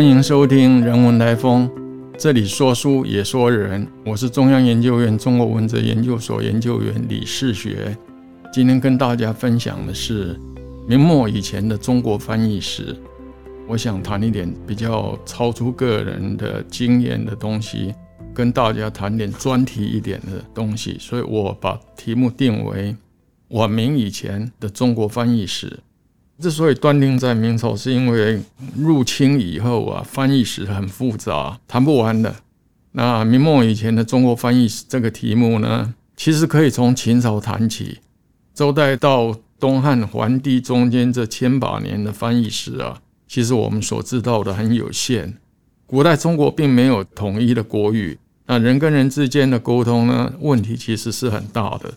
欢迎收听《人文来风》，这里说书也说人。我是中央研究院中国文哲研究所研究员李世学。今天跟大家分享的是明末以前的中国翻译史。我想谈一点比较超出个人的经验的东西，跟大家谈点专题一点的东西。所以我把题目定为晚明以前的中国翻译史。之所以断定在明朝，是因为入清以后啊，翻译史很复杂，谈不完的。那明末以前的中国翻译史这个题目呢，其实可以从秦朝谈起，周代到东汉桓帝中间这千把年的翻译史啊，其实我们所知道的很有限。古代中国并没有统一的国语，那人跟人之间的沟通呢，问题其实是很大的。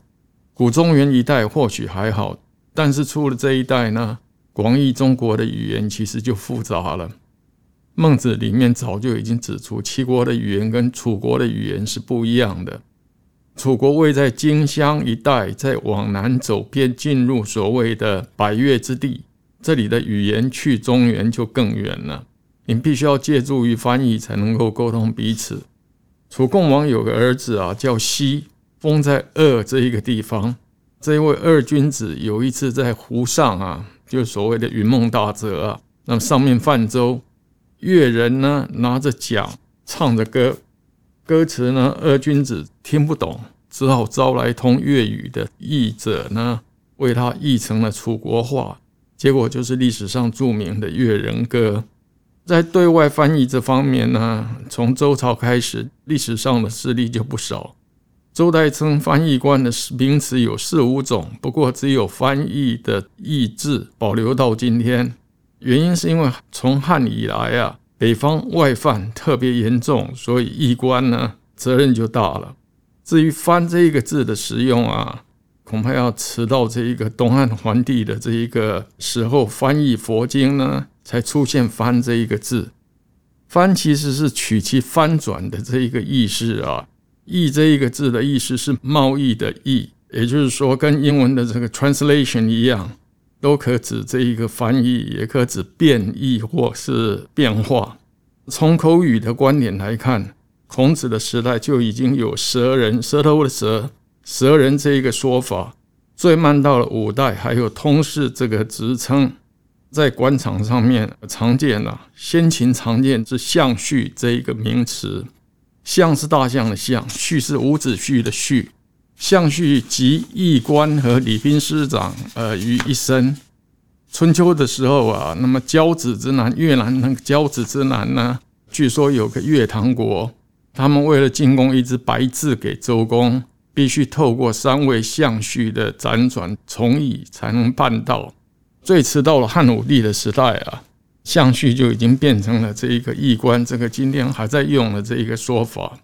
古中原一带或许还好，但是出了这一代呢？广义中国的语言其实就复杂了，《孟子》里面早就已经指出，齐国的语言跟楚国的语言是不一样的。楚国位在荆襄一带，再往南走便进入所谓的百越之地，这里的语言去中原就更远了。你必须要借助于翻译才能够沟通彼此。楚共王有个儿子啊，叫西，封在鄂这一个地方。这位二君子有一次在湖上啊。就是所谓的云梦大泽啊，那么上面泛舟，乐人呢拿着桨唱着歌，歌词呢二君子听不懂，只好招来通粤语的译者呢为他译成了楚国话，结果就是历史上著名的《越人歌》。在对外翻译这方面呢，从周朝开始，历史上的事例就不少。周代称翻译官的名词有四五种，不过只有翻译的译字保留到今天。原因是因为从汉以来啊，北方外犯特别严重，所以译官呢责任就大了。至于翻这一个字的使用啊，恐怕要迟到这一个东汉皇帝的这一个时候翻译佛经呢，才出现翻这一个字。翻其实是取其翻转的这一个意思啊。译这一个字的意思是贸易的易，也就是说，跟英文的这个 translation 一样，都可指这一个翻译，也可指变异或是变化。从口语的观点来看，孔子的时代就已经有“蛇人”舌头的“蛇、蛇人这一个说法。最慢到了五代，还有通事这个职称，在官场上面常见了。先秦常见是相序这一个名词。象是大象的象，序是伍子胥的序。象序集役官和礼宾师长呃于一身。春秋的时候啊，那么交子之南，越南那个交子之南呢，据说有个越唐国，他们为了进贡一只白雉给周公，必须透过三位相序的辗转从译才能办到。最迟到了汉武帝的时代啊。相序就已经变成了这一个易官，这个今天还在用的这一个说法。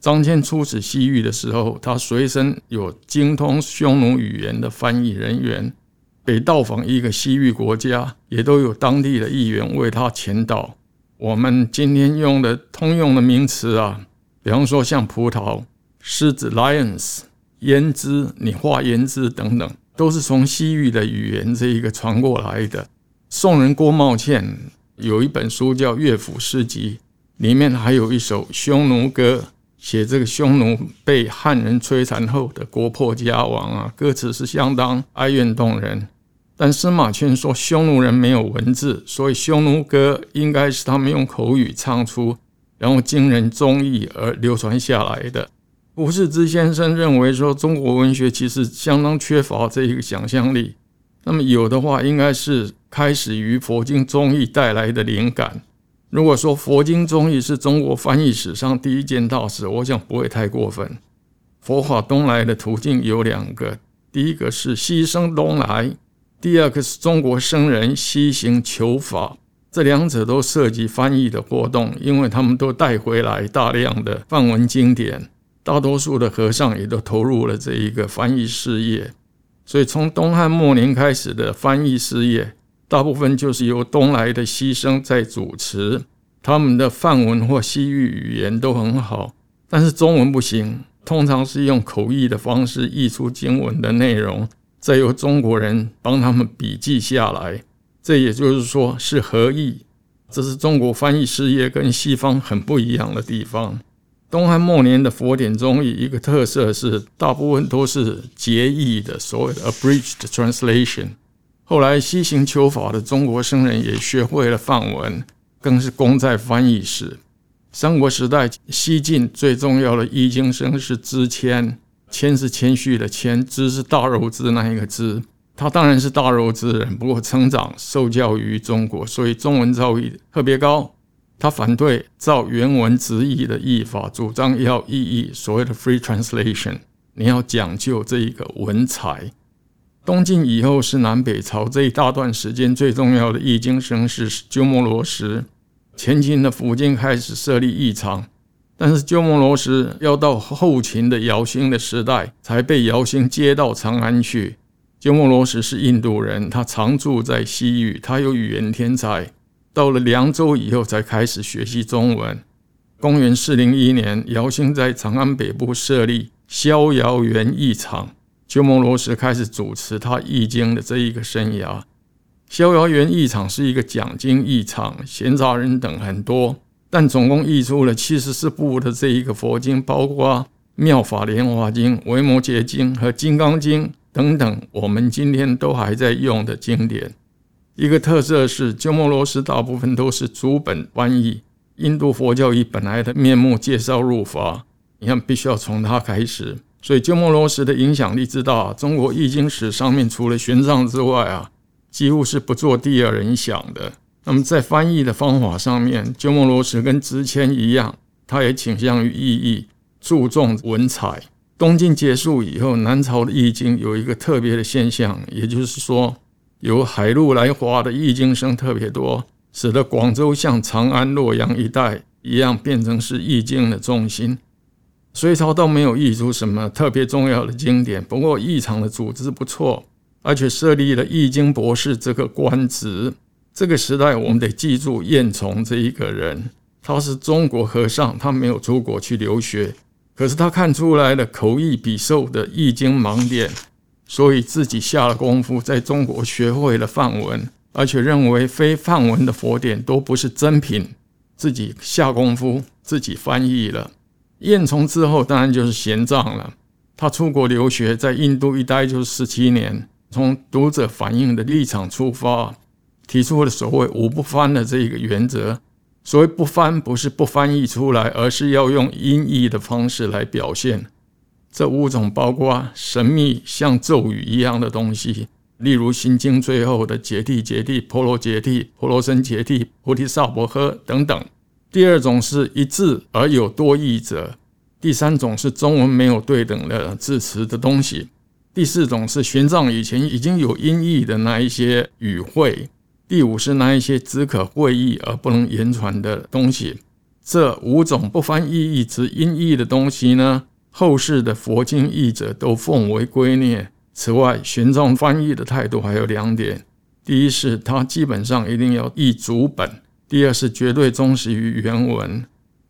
张骞出使西域的时候，他随身有精通匈奴语言的翻译人员，北到访一个西域国家，也都有当地的议员为他前导。我们今天用的通用的名词啊，比方说像葡萄、狮子 （lions）、胭脂、你画胭脂等等，都是从西域的语言这一个传过来的。宋人郭茂倩有一本书叫《乐府诗集》，里面还有一首《匈奴歌》，写这个匈奴被汉人摧残后的国破家亡啊，歌词是相当哀怨动人。但司马迁说匈奴人没有文字，所以《匈奴歌》应该是他们用口语唱出，然后经人中译而流传下来的。吴世之先生认为说，中国文学其实相当缺乏这一个想象力。那么有的话，应该是开始于佛经中译带来的灵感。如果说佛经中译是中国翻译史上第一件大事，我想不会太过分。佛法东来的途径有两个，第一个是西生东来，第二个是中国僧人西行求法。这两者都涉及翻译的活动，因为他们都带回来大量的梵文经典，大多数的和尚也都投入了这一个翻译事业。所以，从东汉末年开始的翻译事业，大部分就是由东来的西僧在主持。他们的梵文或西域语言都很好，但是中文不行。通常是用口译的方式译出经文的内容，再由中国人帮他们笔记下来。这也就是说是合译。这是中国翻译事业跟西方很不一样的地方。东汉末年的佛典中，有一个特色是大部分都是结义的，所谓的 abridged translation。后来西行求法的中国僧人也学会了梵文，更是功在翻译史。三国时代，西晋最重要的译经生是支谦，谦是谦虚的谦，支是大肉支那一个支。他当然是大肉之人，不过成长受教于中国，所以中文造诣特别高。他反对照原文直译的译法，主张要意译所谓的 free translation。你要讲究这一个文采。东晋以后是南北朝这一大段时间最重要的译经生是鸠摩罗什。前秦的苻坚开始设立译场，但是鸠摩罗什要到后秦的姚兴的时代，才被姚兴接到长安去。鸠摩罗什是印度人，他常住在西域，他有语言天才。到了凉州以后，才开始学习中文。公元四零一年，姚兴在长安北部设立逍遥园译场，鸠摩罗什开始主持他译经的这一个生涯。逍遥园译场是一个讲经译场，闲杂人等很多，但总共译出了七十四部的这一个佛经，包括《妙法莲华经》《维摩诘经》和《金刚经》。等等，我们今天都还在用的经典，一个特色是鸠摩罗什大部分都是主本翻译。印度佛教以本来的面目介绍入法，你看必须要从他开始。所以鸠摩罗什的影响力之大，中国易经史上面除了玄奘之外啊，几乎是不做第二人想的。那么在翻译的方法上面，鸠摩罗什跟之谦一样，他也倾向于意译，注重文采。东晋结束以后，南朝的易经有一个特别的现象，也就是说，由海路来华的易经生特别多，使得广州像长安、洛阳一带一样，变成是易经的中心。隋朝都没有译出什么特别重要的经典，不过译场的组织不错，而且设立了易经博士这个官职。这个时代，我们得记住晏从这一个人，他是中国和尚，他没有出国去留学。可是他看出来了口译笔受的易经盲点，所以自己下了功夫，在中国学会了梵文，而且认为非梵文的佛典都不是真品，自己下功夫自己翻译了。晏从之后当然就是玄奘了，他出国留学，在印度一待就是十七年，从读者反应的立场出发，提出了所谓“五不翻”的这一个原则。所谓不翻，不是不翻译出来，而是要用音译的方式来表现。这五种包括神秘像咒语一样的东西，例如《心经》最后的“解谛解谛婆罗解谛婆罗僧解谛菩提萨婆诃”等等。第二种是一字而有多义者。第三种是中文没有对等的字词的东西。第四种是玄奘以前已经有音译的那一些语汇。第五是那一些只可会意而不能言传的东西，这五种不翻意义只音译的东西呢？后世的佛经译者都奉为圭臬。此外，玄奘翻译的态度还有两点：第一是他基本上一定要译主本；第二是绝对忠实于原文。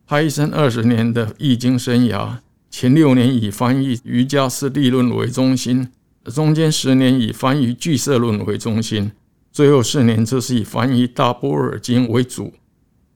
他一生二十年的译经生涯，前六年以翻译《瑜伽师地论》为中心，中间十年以翻译《俱舍论》为中心。最后四年，则是以翻译《大般若经》为主。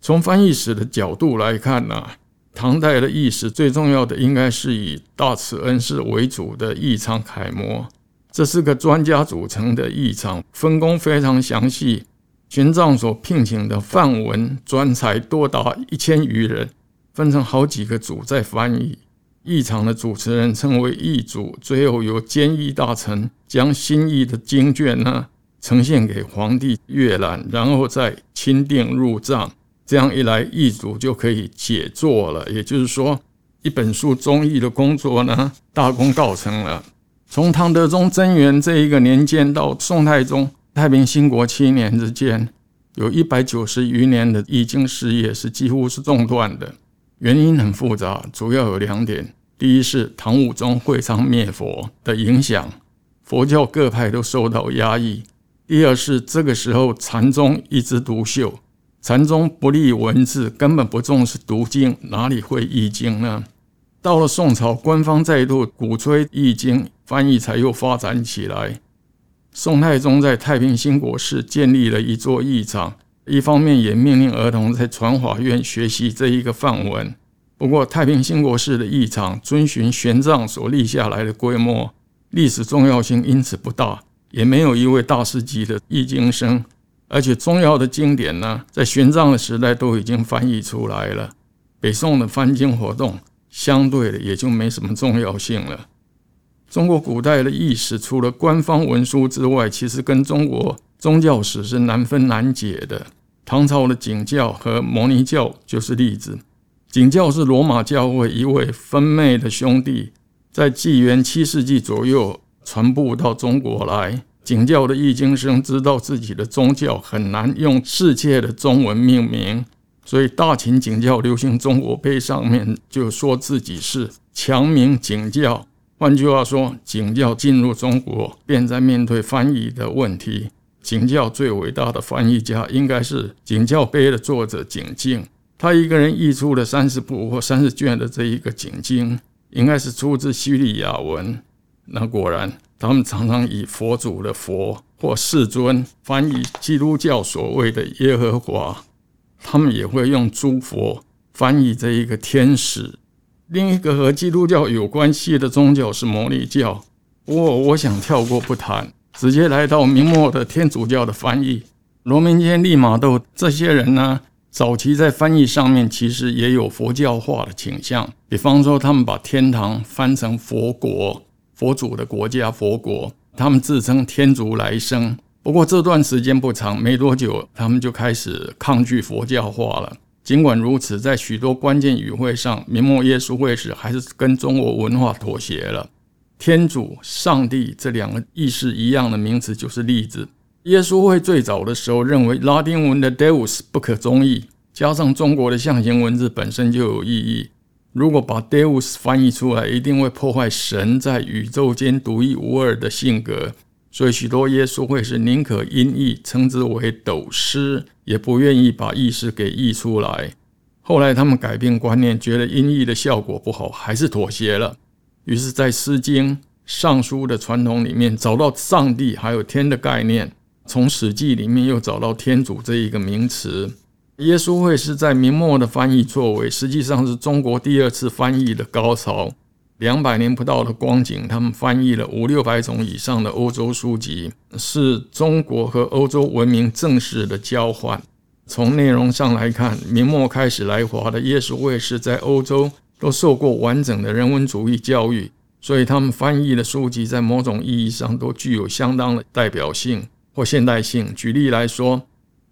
从翻译史的角度来看呢，唐代的译史最重要的应该是以大慈恩师为主的译场楷模。这是个专家组成的译场，分工非常详细。玄奘所聘请的梵文专才多达一千余人，分成好几个组在翻译。译场的主持人称为译主，最后由监译大臣将新译的经卷呢。呈现给皇帝阅览，然后再钦定入藏。这样一来，译主就可以解作了。也就是说，一本书中译的工作呢，大功告成了。从唐德宗贞元这一个年间到宋太宗太平兴国七年之间，有一百九十余年的易经事业是几乎是中断的。原因很复杂，主要有两点：第一是唐武宗会昌灭佛的影响，佛教各派都受到压抑。第二是这个时候禅宗一枝独秀，禅宗不立文字，根本不重视读经，哪里会译经呢？到了宋朝，官方再度鼓吹译经，翻译才又发展起来。宋太宗在太平兴国寺建立了一座译场，一方面也命令儿童在传法院学习这一个范文。不过，太平兴国寺的译场遵循玄奘所立下来的规模，历史重要性因此不大，也没有一位大师级的译经生。而且，重要的经典呢，在玄奘的时代都已经翻译出来了。北宋的翻经活动相对的也就没什么重要性了。中国古代的历史，除了官方文书之外，其实跟中国宗教史是难分难解的。唐朝的景教和摩尼教就是例子。景教是罗马教会一位分妹的兄弟，在纪元七世纪左右传播到中国来。景教的易经生知道自己的宗教很难用世界的中文命名，所以大秦景教流行中国碑上面就说自己是强名景教。换句话说，景教进入中国，便在面对翻译的问题。景教最伟大的翻译家应该是景教碑的作者景敬。他一个人译出了三十部或三十卷的这一个景经，应该是出自叙利亚文。那果然，他们常常以佛祖的佛或世尊翻译基督教所谓的耶和华，他们也会用诸佛翻译这一个天使。另一个和基督教有关系的宗教是摩尼教，不过我想跳过不谈，直接来到明末的天主教的翻译，罗明坚、利玛窦这些人呢？早期在翻译上面，其实也有佛教化的倾向。比方说，他们把天堂翻成佛国，佛祖的国家，佛国。他们自称天竺来生。不过这段时间不长，没多久，他们就开始抗拒佛教化了。尽管如此，在许多关键语汇上，明末耶稣会时还是跟中国文化妥协了。天主、上帝这两个意思一样的名词就是例子。耶稣会最早的时候认为拉丁文的 Deus 不可中译，加上中国的象形文字本身就有意义。如果把 Deus 翻译出来，一定会破坏神在宇宙间独一无二的性格。所以许多耶稣会是宁可音译，称之为斗师，也不愿意把意思给译出来。后来他们改变观念，觉得音译的效果不好，还是妥协了。于是，在《诗经》《尚书》的传统里面，找到上帝还有天的概念。从《史记》里面又找到“天主”这一个名词。耶稣会是在明末的翻译作为，实际上是中国第二次翻译的高潮。两百年不到的光景，他们翻译了五六百种以上的欧洲书籍，是中国和欧洲文明正式的交换。从内容上来看，明末开始来华的耶稣会士在欧洲都受过完整的人文主义教育，所以他们翻译的书籍在某种意义上都具有相当的代表性。或现代性。举例来说，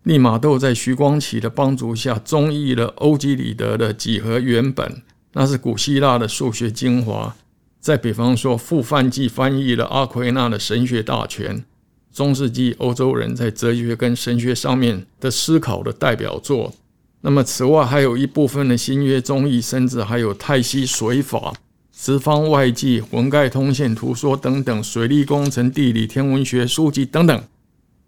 利玛窦在徐光启的帮助下，中译了欧几里得的几何原本，那是古希腊的数学精华。再比方说，傅范济翻译了阿奎那的神学大全，中世纪欧洲人在哲学跟神学上面的思考的代表作。那么，此外还有一部分的新约中译，甚至还有泰西水法、十方外记、浑盖通线图说等等水利工程、地理天文学书籍等等。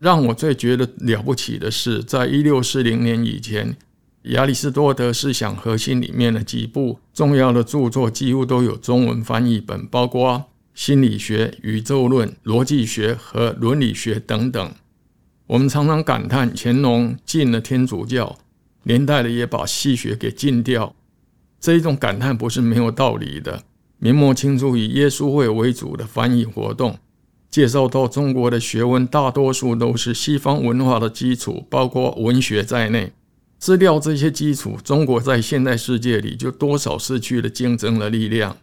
让我最觉得了不起的是，在一六四零年以前，亚里士多德思想核心里面的几部重要的著作几乎都有中文翻译本，包括心理学、宇宙论、逻辑学和伦理学等等。我们常常感叹乾隆禁了天主教，连带的也把西学给禁掉。这一种感叹不是没有道理的。明末清初以耶稣会为主的翻译活动。介绍到中国的学问，大多数都是西方文化的基础，包括文学在内。撕掉这些基础，中国在现代世界里就多少失去了竞争的力量。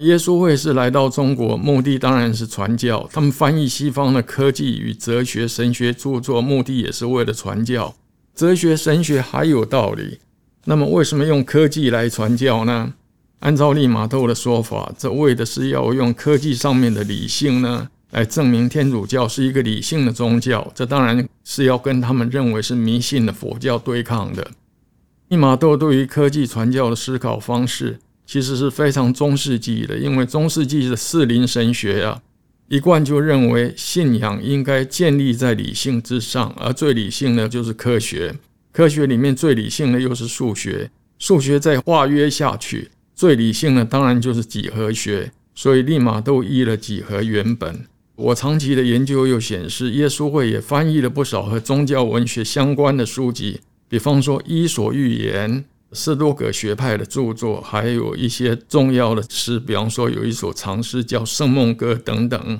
耶稣会是来到中国，目的当然是传教。他们翻译西方的科技与哲学、神学著作，目的也是为了传教。哲学、神学还有道理，那么为什么用科技来传教呢？按照利玛窦的说法，这为的是要用科技上面的理性呢？来证明天主教是一个理性的宗教，这当然是要跟他们认为是迷信的佛教对抗的。利玛窦对于科技传教的思考方式，其实是非常中世纪的，因为中世纪的四灵神学啊，一贯就认为信仰应该建立在理性之上，而最理性的就是科学，科学里面最理性的又是数学，数学再化约下去，最理性的当然就是几何学，所以利玛窦译了几何原本。我长期的研究又显示，耶稣会也翻译了不少和宗教文学相关的书籍，比方说《伊索寓言》、斯多葛学派的著作，还有一些重要的诗，比方说有一首长诗叫《圣梦歌》等等。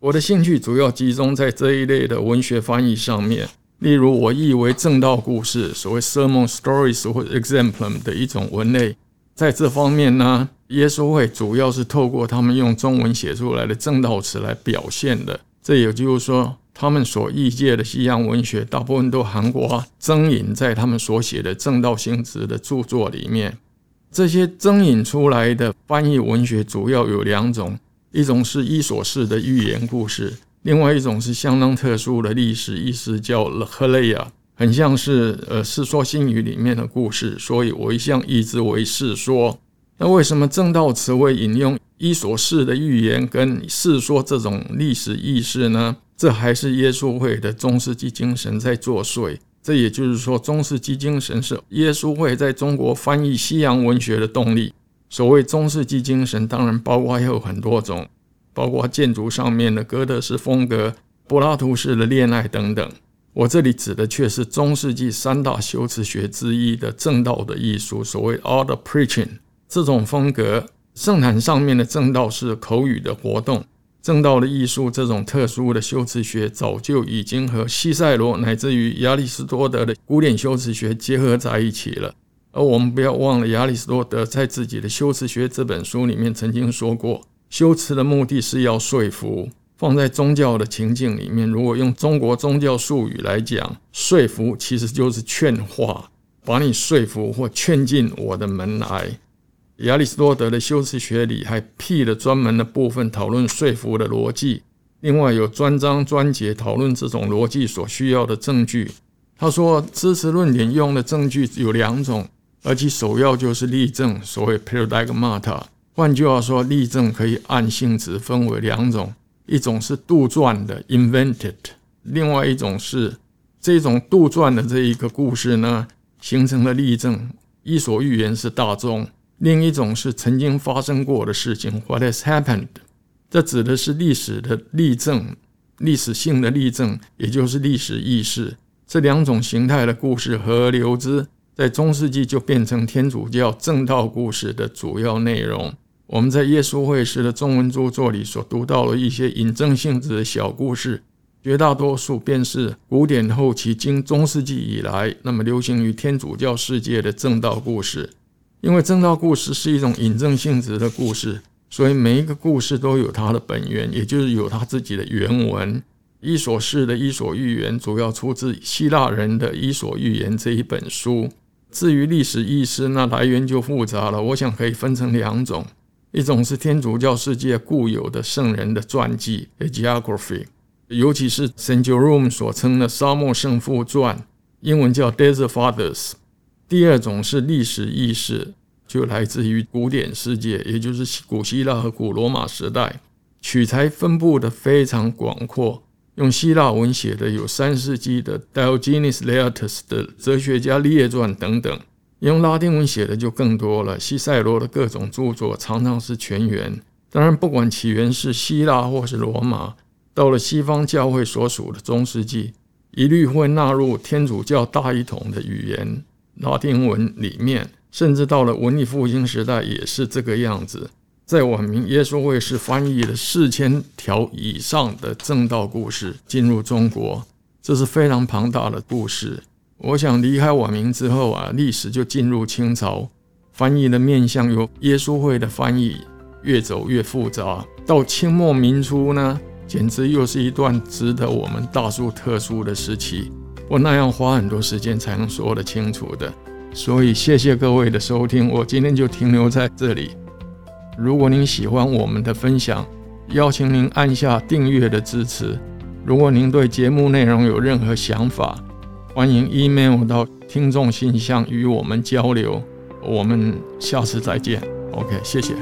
我的兴趣主要集中在这一类的文学翻译上面，例如我译为正道故事，所谓 sermon stories 或者 exemplum 的一种文类。在这方面呢，耶稣会主要是透过他们用中文写出来的正道词来表现的。这也就是说，他们所译介的西洋文学大部分都含括增引在他们所写的正道性质的著作里面。这些增引出来的翻译文学主要有两种。一种是伊索式的寓言故事，另外一种是相当特殊的历史意思，叫《赫雷亚》，很像是呃《世说新语》里面的故事，所以我一向译之为世说。那为什么正道词会引用伊索式的寓言跟世说这种历史意识呢？这还是耶稣会的中世纪精神在作祟。这也就是说，中世纪精神是耶稣会在中国翻译西洋文学的动力。所谓中世纪精神，当然包括有很多种，包括建筑上面的哥德式风格、柏拉图式的恋爱等等。我这里指的却是中世纪三大修辞学之一的正道的艺术，所谓 art of preaching 这种风格。圣坛上面的正道是口语的活动，正道的艺术这种特殊的修辞学，早就已经和西塞罗乃至于亚里士多德的古典修辞学结合在一起了。而我们不要忘了，亚里士多德在自己的《修辞学》这本书里面曾经说过，修辞的目的是要说服。放在宗教的情境里面，如果用中国宗教术语来讲，说服其实就是劝化，把你说服或劝进我的门来。亚里士多德的《修辞学》里还辟了专门的部分讨论说服的逻辑，另外有专章专节讨论这种逻辑所需要的证据。他说，支持论点用的证据有两种。而其首要就是例证，所谓 paradigmata。换句话说，例证可以按性质分为两种：一种是杜撰的 （invented），另外一种是这种杜撰的这一个故事呢形成了例证。伊索寓言是大众，另一种是曾经发生过的事情 （what has happened）。这指的是历史的例证，历史性的例证，也就是历史意识。这两种形态的故事合而流之。在中世纪就变成天主教正道故事的主要内容。我们在耶稣会时的中文著作里所读到了一些引证性质的小故事，绝大多数便是古典后期经中世纪以来那么流行于天主教世界的正道故事。因为正道故事是一种引证性质的故事，所以每一个故事都有它的本源，也就是有它自己的原文。伊索式的《伊索寓言》主要出自希腊人的《伊索寓言》这一本书。至于历史意识，那来源就复杂了。我想可以分成两种：一种是天主教世界固有的圣人的传记 （geography），尤其是 Saint Jerome 所称的沙漠圣父传，英文叫 Desert Fathers；第二种是历史意识，就来自于古典世界，也就是古希腊和古罗马时代，取材分布的非常广阔。用希腊文写的有三世纪的 Diogenes Laertius 的哲学家列传等等，用拉丁文写的就更多了。西塞罗的各种著作常常是全员。当然，不管起源是希腊或是罗马，到了西方教会所属的中世纪，一律会纳入天主教大一统的语言拉丁文里面，甚至到了文艺复兴时代也是这个样子。在晚明，耶稣会是翻译了四千条以上的正道故事进入中国，这是非常庞大的故事。我想离开晚明之后啊，历史就进入清朝，翻译的面向由耶稣会的翻译越走越复杂。到清末民初呢，简直又是一段值得我们大书特书的时期。我那样花很多时间才能说得清楚的，所以谢谢各位的收听，我今天就停留在这里。如果您喜欢我们的分享，邀请您按下订阅的支持。如果您对节目内容有任何想法，欢迎 email 到听众信箱与我们交流。我们下次再见。OK，谢谢。